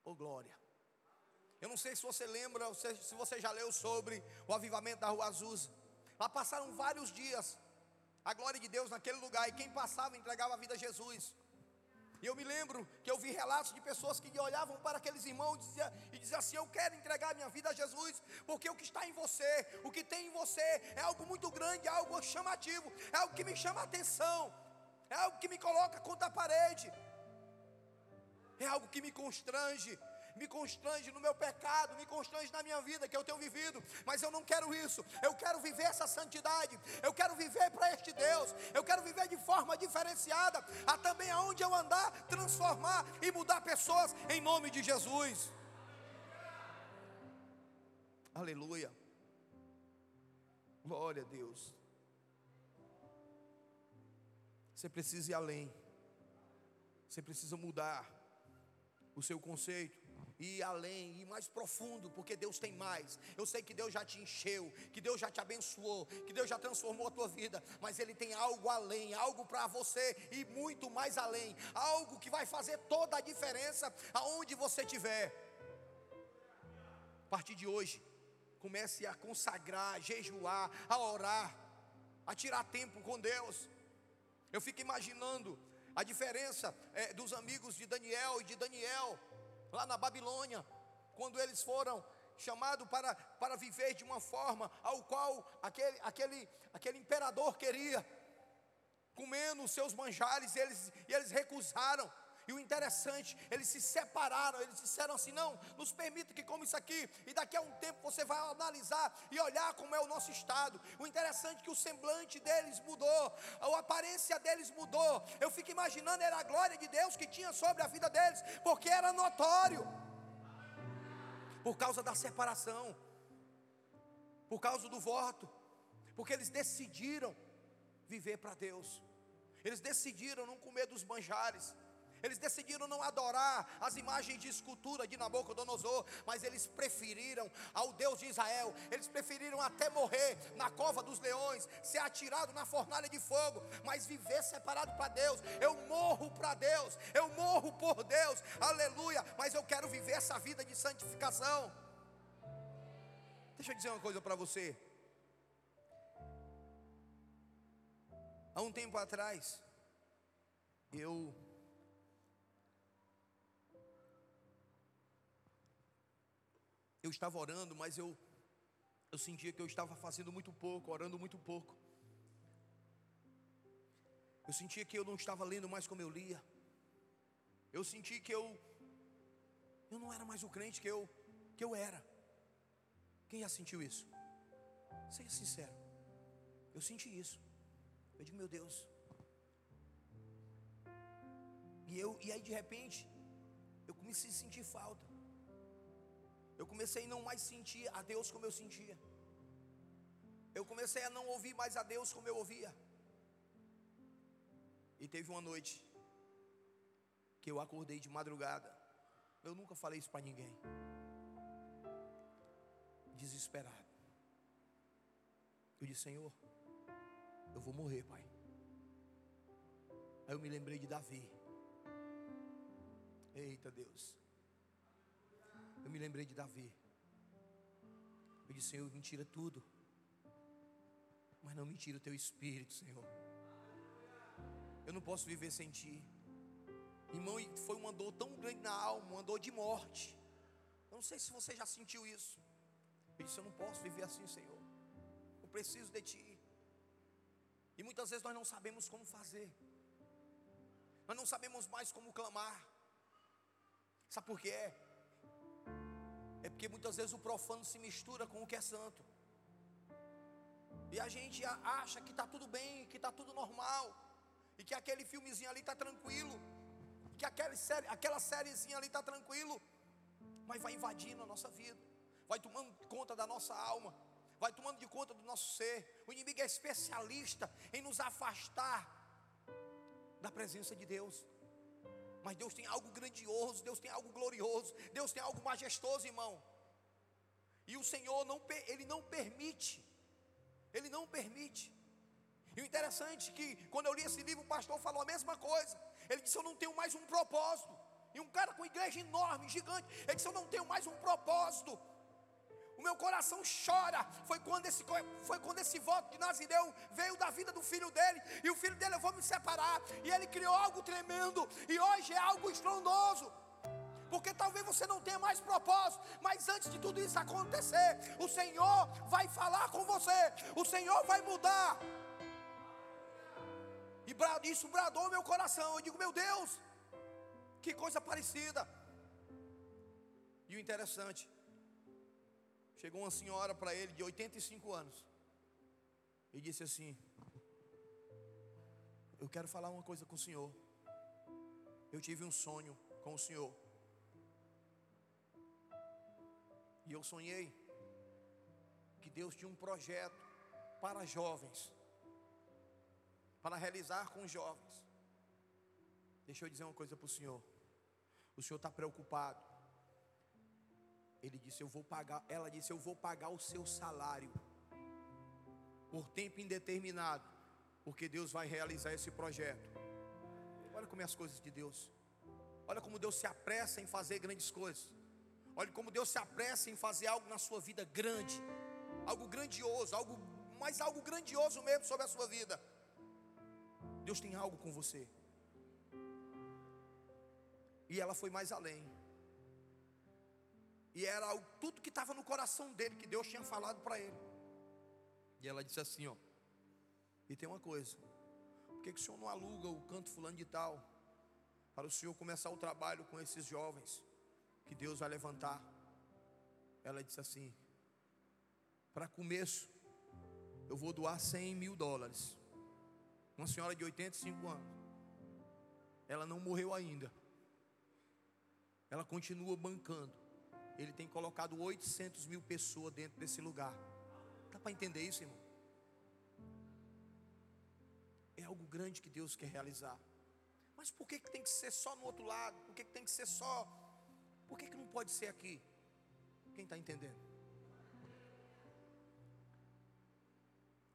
Oh glória! Eu não sei se você lembra, se você já leu sobre o avivamento da Rua Azusa. Lá passaram vários dias, a glória de Deus naquele lugar, e quem passava entregava a vida a Jesus. E eu me lembro que eu vi relatos de pessoas que olhavam para aqueles irmãos e diziam, e assim: Eu quero entregar minha vida a Jesus, porque o que está em você, o que tem em você, é algo muito grande, é algo chamativo, é algo que me chama a atenção, é algo que me coloca contra a parede, é algo que me constrange, me constrange no meu pecado, me constrange na minha vida que eu tenho vivido, mas eu não quero isso. Eu quero viver essa santidade, eu quero viver para este Deus, eu quero viver de forma diferenciada, a também aonde eu andar, transformar e mudar pessoas em nome de Jesus. Aleluia. Glória a Deus. Você precisa ir além. Você precisa mudar o seu conceito e além, e mais profundo, porque Deus tem mais. Eu sei que Deus já te encheu, que Deus já te abençoou, que Deus já transformou a tua vida, mas Ele tem algo além, algo para você e muito mais além, algo que vai fazer toda a diferença aonde você estiver. A partir de hoje, comece a consagrar, a jejuar, a orar, a tirar tempo com Deus. Eu fico imaginando a diferença é, dos amigos de Daniel e de Daniel lá na Babilônia, quando eles foram chamados para, para viver de uma forma ao qual aquele, aquele, aquele imperador queria. comendo os seus manjares, e eles, e eles recusaram. E o interessante, eles se separaram, eles disseram assim: não, nos permita que come isso aqui, e daqui a um tempo você vai analisar e olhar como é o nosso estado. O interessante é que o semblante deles mudou, a aparência deles mudou. Eu fico imaginando, era a glória de Deus que tinha sobre a vida deles, porque era notório, por causa da separação, por causa do voto, porque eles decidiram viver para Deus. Eles decidiram não comer dos manjares. Eles decidiram não adorar as imagens de escultura de Nabucodonosor, mas eles preferiram ao Deus de Israel. Eles preferiram até morrer na cova dos leões, ser atirado na fornalha de fogo, mas viver separado para Deus. Eu morro para Deus, eu morro por Deus, aleluia. Mas eu quero viver essa vida de santificação. Deixa eu dizer uma coisa para você. Há um tempo atrás, eu eu estava orando, mas eu eu sentia que eu estava fazendo muito pouco, orando muito pouco. Eu sentia que eu não estava lendo mais como eu lia. Eu senti que eu eu não era mais o crente que eu que eu era. Quem já sentiu isso? Seja sincero. Eu senti isso. Eu digo, meu Deus. E eu e aí de repente eu comecei a sentir falta. Eu comecei a não mais sentir a Deus como eu sentia. Eu comecei a não ouvir mais a Deus como eu ouvia. E teve uma noite que eu acordei de madrugada. Eu nunca falei isso para ninguém. Desesperado. Eu disse, Senhor, eu vou morrer, Pai. Aí eu me lembrei de Davi. Eita Deus eu me lembrei de Davi. Eu disse, Senhor, me tira tudo, mas não me tira o teu espírito, Senhor. Eu não posso viver sem ti. Irmão, foi uma dor tão grande na alma, uma dor de morte. Eu não sei se você já sentiu isso. Eu disse, eu não posso viver assim, Senhor. Eu preciso de ti. E muitas vezes nós não sabemos como fazer. Nós não sabemos mais como clamar. Sabe por quê? É porque muitas vezes o profano se mistura com o que é santo. E a gente acha que está tudo bem, que está tudo normal. E que aquele filmezinho ali está tranquilo. Que aquela, série, aquela sériezinha ali está tranquilo. Mas vai invadindo a nossa vida. Vai tomando conta da nossa alma. Vai tomando de conta do nosso ser. O inimigo é especialista em nos afastar da presença de Deus. Mas Deus tem algo grandioso, Deus tem algo glorioso, Deus tem algo majestoso, irmão. E o Senhor não ele não permite. Ele não permite. E o interessante é que quando eu li esse livro, o pastor falou a mesma coisa. Ele disse: "Eu não tenho mais um propósito". E um cara com igreja enorme, gigante, ele disse: "Eu não tenho mais um propósito". Meu coração chora. Foi quando esse, foi quando esse voto de Nazireu veio da vida do filho dele. E o filho dele, eu vou me separar. E ele criou algo tremendo. E hoje é algo estrondoso. Porque talvez você não tenha mais propósito. Mas antes de tudo isso acontecer, o Senhor vai falar com você. O Senhor vai mudar. E isso bradou meu coração. Eu digo, meu Deus, que coisa parecida. E o interessante Chegou uma senhora para ele de 85 anos e disse assim: Eu quero falar uma coisa com o senhor. Eu tive um sonho com o senhor. E eu sonhei que Deus tinha um projeto para jovens, para realizar com jovens. Deixa eu dizer uma coisa para o senhor. O senhor está preocupado ele disse: Eu vou pagar. Ela disse: Eu vou pagar o seu salário por tempo indeterminado, porque Deus vai realizar esse projeto. Olha como é as coisas de Deus. Olha como Deus se apressa em fazer grandes coisas. Olha como Deus se apressa em fazer algo na sua vida grande, algo grandioso, algo mais algo grandioso mesmo sobre a sua vida. Deus tem algo com você. E ela foi mais além. E era tudo que estava no coração dele, que Deus tinha falado para ele. E ela disse assim: Ó, e tem uma coisa, Por que, que o senhor não aluga o canto fulano de tal? Para o senhor começar o trabalho com esses jovens que Deus vai levantar. Ela disse assim: para começo, eu vou doar 100 mil dólares. Uma senhora de 85 anos. Ela não morreu ainda. Ela continua bancando. Ele tem colocado 800 mil pessoas dentro desse lugar. Dá para entender isso, irmão? É algo grande que Deus quer realizar. Mas por que, que tem que ser só no outro lado? Por que, que tem que ser só? Por que, que não pode ser aqui? Quem está entendendo?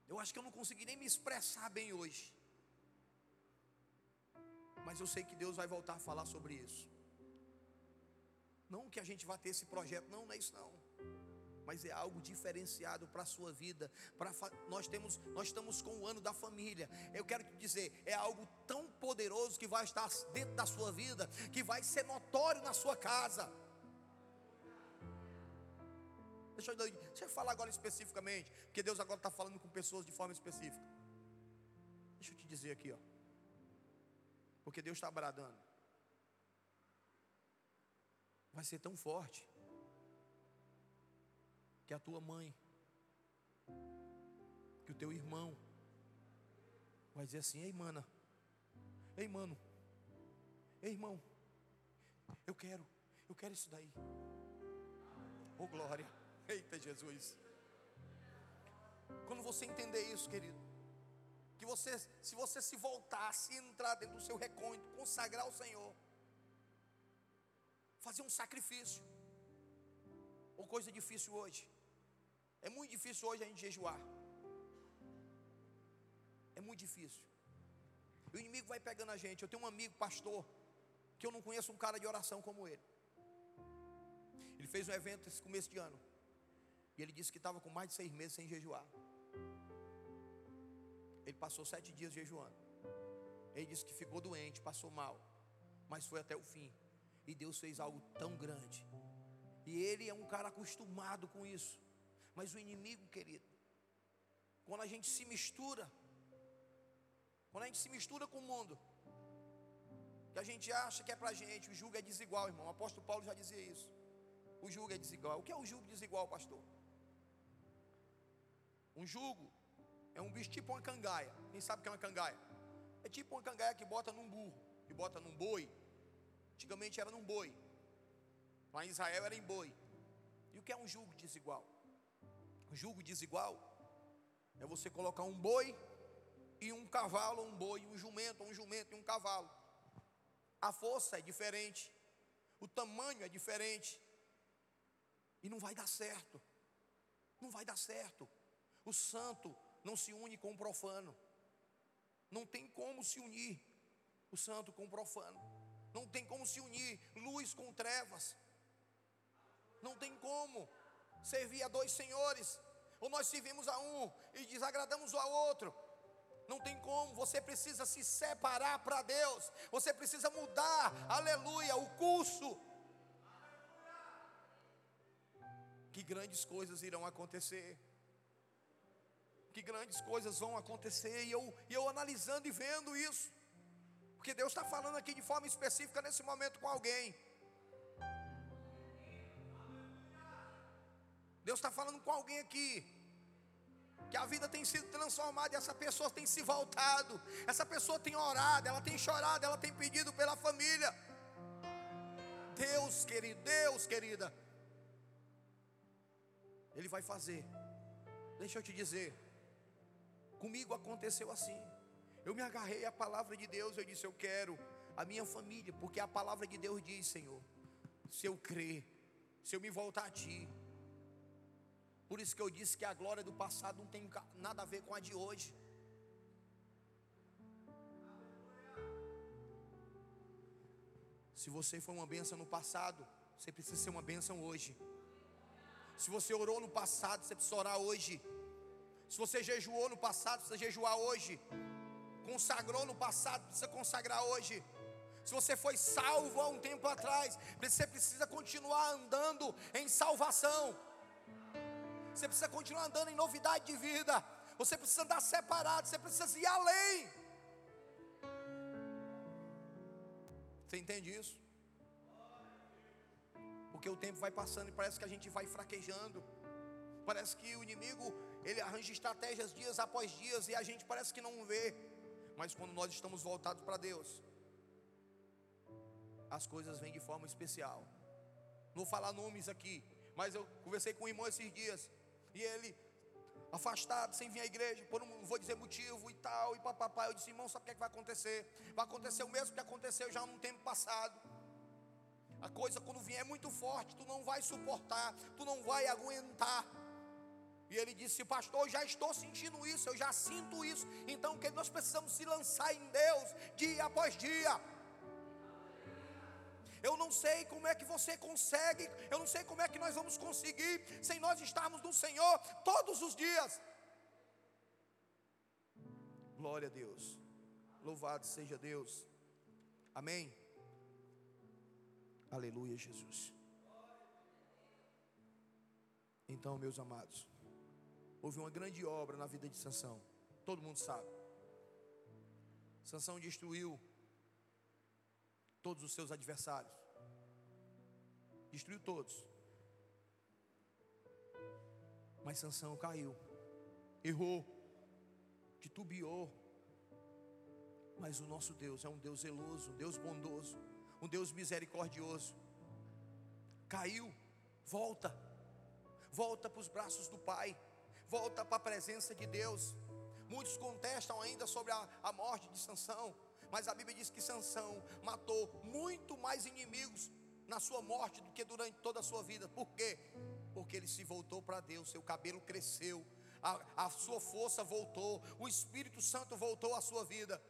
Eu acho que eu não consegui nem me expressar bem hoje. Mas eu sei que Deus vai voltar a falar sobre isso. Não que a gente vá ter esse projeto, não, não é isso não. Mas é algo diferenciado para a sua vida. Para nós temos, nós estamos com o ano da família. Eu quero te dizer, é algo tão poderoso que vai estar dentro da sua vida, que vai ser notório na sua casa. Deixa eu, deixa eu falar agora especificamente, porque Deus agora está falando com pessoas de forma específica. Deixa eu te dizer aqui, ó. Porque Deus está bradando. Vai ser tão forte que a tua mãe, que o teu irmão, vai dizer assim: Ei, mana, ei, mano, ei, irmão, eu quero, eu quero isso daí. Oh, glória. Eita Jesus. Quando você entender isso, querido, que você, se você se voltar, se entrar dentro do seu recôndito, consagrar ao Senhor, fazer um sacrifício, ou coisa difícil hoje, é muito difícil hoje a gente jejuar, é muito difícil, o inimigo vai pegando a gente. Eu tenho um amigo pastor, que eu não conheço um cara de oração como ele, ele fez um evento esse começo de ano, e ele disse que estava com mais de seis meses sem jejuar. Ele passou sete dias jejuando. Ele disse que ficou doente, passou mal, mas foi até o fim. E Deus fez algo tão grande. E ele é um cara acostumado com isso. Mas o inimigo, querido, quando a gente se mistura, quando a gente se mistura com o mundo, que a gente acha que é para a gente, o jugo é desigual, irmão. O apóstolo Paulo já dizia isso. O jugo é desigual. O que é o jugo desigual, pastor? Um jugo é um bicho tipo uma cangaia. Quem sabe o que é uma cangaia? É tipo uma cangaia que bota num burro, que bota num boi. Antigamente era num boi. Lá em Israel era em boi. E o que é um jugo desigual? Um jugo desigual é você colocar um boi e um cavalo, um boi, um jumento, um jumento e um cavalo. A força é diferente, o tamanho é diferente, e não vai dar certo. Não vai dar certo. O santo não se une com o profano. Não tem como se unir o santo com o profano. Não tem como se unir luz com trevas. Não tem como servir a dois senhores. Ou nós servimos a um e desagradamos o outro. Não tem como, você precisa se separar para Deus. Você precisa mudar, aleluia, o curso. Que grandes coisas irão acontecer que grandes coisas vão acontecer, e eu, e eu analisando e vendo isso, porque Deus está falando aqui de forma específica nesse momento com alguém. Deus está falando com alguém aqui, que a vida tem sido transformada e essa pessoa tem se voltado, essa pessoa tem orado, ela tem chorado, ela tem pedido pela família. Deus, querido, Deus, querida, Ele vai fazer. Deixa eu te dizer, Comigo aconteceu assim. Eu me agarrei à palavra de Deus, eu disse: Eu quero a minha família, porque a palavra de Deus diz, Senhor, se eu crer, se eu me voltar a Ti. Por isso que eu disse que a glória do passado não tem nada a ver com a de hoje. Se você foi uma bênção no passado, você precisa ser uma bênção hoje. Se você orou no passado, você precisa orar hoje. Se você jejuou no passado, precisa jejuar hoje. Consagrou no passado, precisa consagrar hoje. Se você foi salvo há um tempo atrás, você precisa continuar andando em salvação. Você precisa continuar andando em novidade de vida. Você precisa andar separado, você precisa ir além. Você entende isso? Porque o tempo vai passando e parece que a gente vai fraquejando. Parece que o inimigo, ele arranja estratégias dias após dias e a gente parece que não vê. Mas quando nós estamos voltados para Deus, as coisas vêm de forma especial. Não vou falar nomes aqui, mas eu conversei com um irmão esses dias e ele afastado, sem vir à igreja, por um, vou dizer motivo e tal, e papapá. Eu disse, irmão, sabe o que, é que vai acontecer? Vai acontecer o mesmo que aconteceu já num tempo passado. A coisa quando vier é muito forte, tu não vai suportar, tu não vai aguentar. E ele disse, pastor, eu já estou sentindo isso, eu já sinto isso. Então que nós precisamos se lançar em Deus dia após dia. Eu não sei como é que você consegue, eu não sei como é que nós vamos conseguir sem nós estarmos no Senhor todos os dias. Glória a Deus. Louvado seja Deus. Amém. Aleluia, Jesus. Então, meus amados, houve uma grande obra na vida de Sansão. Todo mundo sabe. Sansão destruiu todos os seus adversários. Destruiu todos. Mas Sansão caiu. Errou. Titubeou. Mas o nosso Deus é um Deus zeloso, um Deus bondoso, um Deus misericordioso. Caiu, volta. Volta para os braços do Pai. Volta para a presença de Deus. Muitos contestam ainda sobre a, a morte de Sansão. Mas a Bíblia diz que Sansão matou muito mais inimigos na sua morte do que durante toda a sua vida. Por quê? Porque ele se voltou para Deus, seu cabelo cresceu, a, a sua força voltou, o Espírito Santo voltou à sua vida.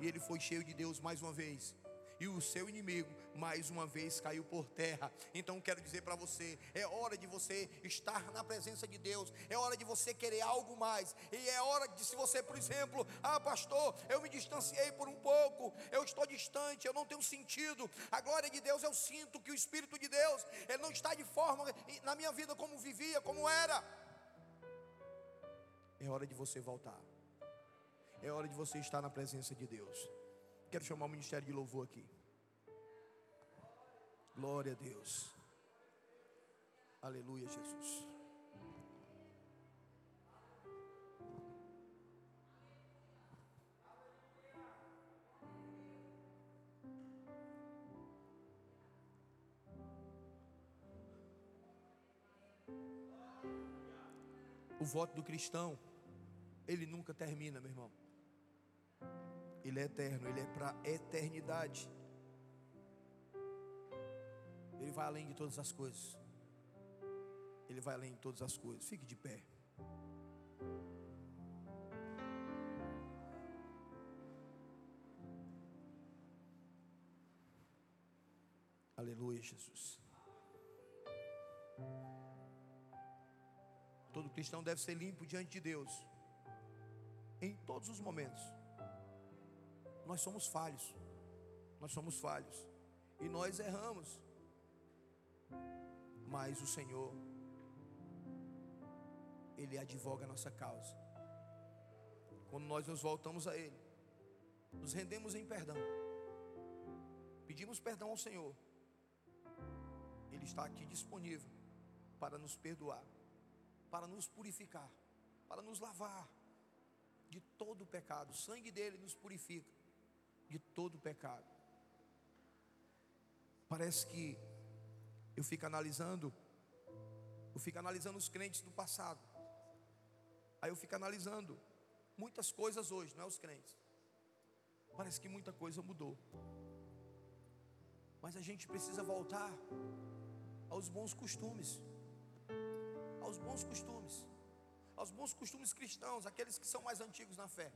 E ele foi cheio de Deus mais uma vez e o seu inimigo mais uma vez caiu por terra. Então quero dizer para você, é hora de você estar na presença de Deus, é hora de você querer algo mais, e é hora de se você, por exemplo, ah, pastor, eu me distanciei por um pouco, eu estou distante, eu não tenho sentido. A glória de Deus eu sinto que o espírito de Deus, ele não está de forma na minha vida como vivia, como era. É hora de você voltar. É hora de você estar na presença de Deus. Quero chamar o ministério de louvor aqui. Glória a Deus. Aleluia, Jesus. O voto do cristão, ele nunca termina, meu irmão. Ele é eterno, Ele é para eternidade. Ele vai além de todas as coisas. Ele vai além de todas as coisas. Fique de pé. Aleluia, Jesus. Todo cristão deve ser limpo diante de Deus, em todos os momentos nós somos falhos. Nós somos falhos. E nós erramos. Mas o Senhor, Ele advoga a nossa causa. Quando nós nos voltamos a Ele, nos rendemos em perdão, pedimos perdão ao Senhor, Ele está aqui disponível para nos perdoar, para nos purificar, para nos lavar de todo o pecado. O sangue dele nos purifica de todo pecado. Parece que eu fico analisando, eu fico analisando os crentes do passado. Aí eu fico analisando muitas coisas hoje, não é os crentes. Parece que muita coisa mudou. Mas a gente precisa voltar aos bons costumes. Aos bons costumes. Aos bons costumes cristãos, aqueles que são mais antigos na fé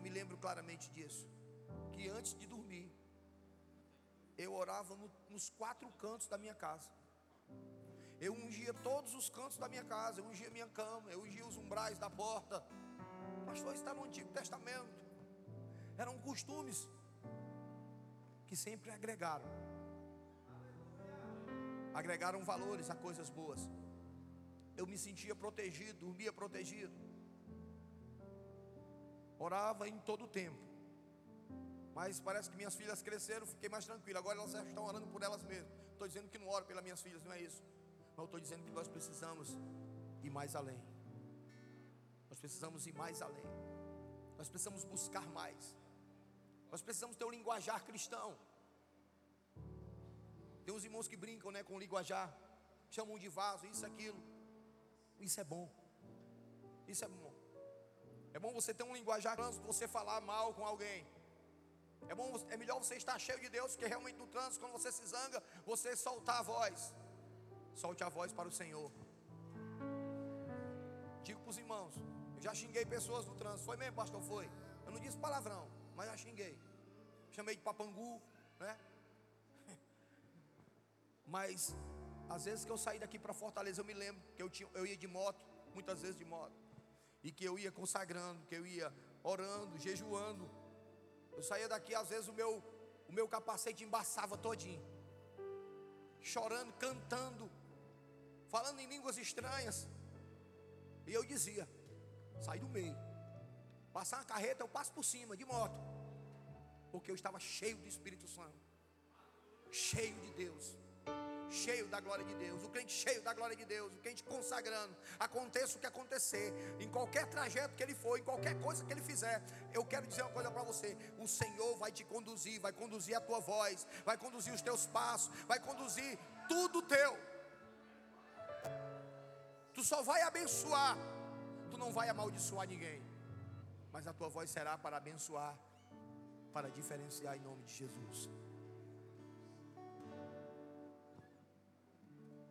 eu me lembro claramente disso. Que antes de dormir, eu orava no, nos quatro cantos da minha casa. Eu ungia todos os cantos da minha casa, eu ungia minha cama, eu ungia os umbrais da porta. Pastor, está no Antigo Testamento. Eram costumes que sempre agregaram. Agregaram valores a coisas boas. Eu me sentia protegido, dormia protegido orava em todo o tempo. Mas parece que minhas filhas cresceram, fiquei mais tranquilo. Agora elas já estão orando por elas mesmas. Estou dizendo que não oro pelas minhas filhas, não é isso. Mas estou dizendo que nós precisamos ir mais além. Nós precisamos ir mais além. Nós precisamos buscar mais. Nós precisamos ter um linguajar cristão. Tem uns irmãos que brincam né, com o linguajar, chamam de vaso, isso, aquilo. Isso é bom. Isso é bom. É bom você ter um linguajar você falar mal com alguém. É bom, é melhor você estar cheio de Deus, porque realmente no trânsito, quando você se zanga, você soltar a voz. Solte a voz para o Senhor. Digo para os irmãos, eu já xinguei pessoas no trânsito. Foi mesmo, pastor? Foi. Eu não disse palavrão, mas já xinguei. Chamei de papangu, né? Mas às vezes que eu saí daqui para Fortaleza, eu me lembro que eu, tinha, eu ia de moto, muitas vezes de moto, e que eu ia consagrando, que eu ia orando, jejuando. Eu saía daqui, às vezes o meu, o meu capacete embaçava todinho, chorando, cantando, falando em línguas estranhas. E eu dizia: sai do meio, passar uma carreta, eu passo por cima de moto, porque eu estava cheio do Espírito Santo, cheio de Deus cheio da glória de Deus, o crente cheio da glória de Deus, o crente consagrando, aconteça o que acontecer, em qualquer trajeto que ele for, em qualquer coisa que ele fizer, eu quero dizer uma coisa para você: o Senhor vai te conduzir, vai conduzir a tua voz, vai conduzir os teus passos, vai conduzir tudo teu. Tu só vai abençoar, tu não vai amaldiçoar ninguém, mas a tua voz será para abençoar, para diferenciar em nome de Jesus.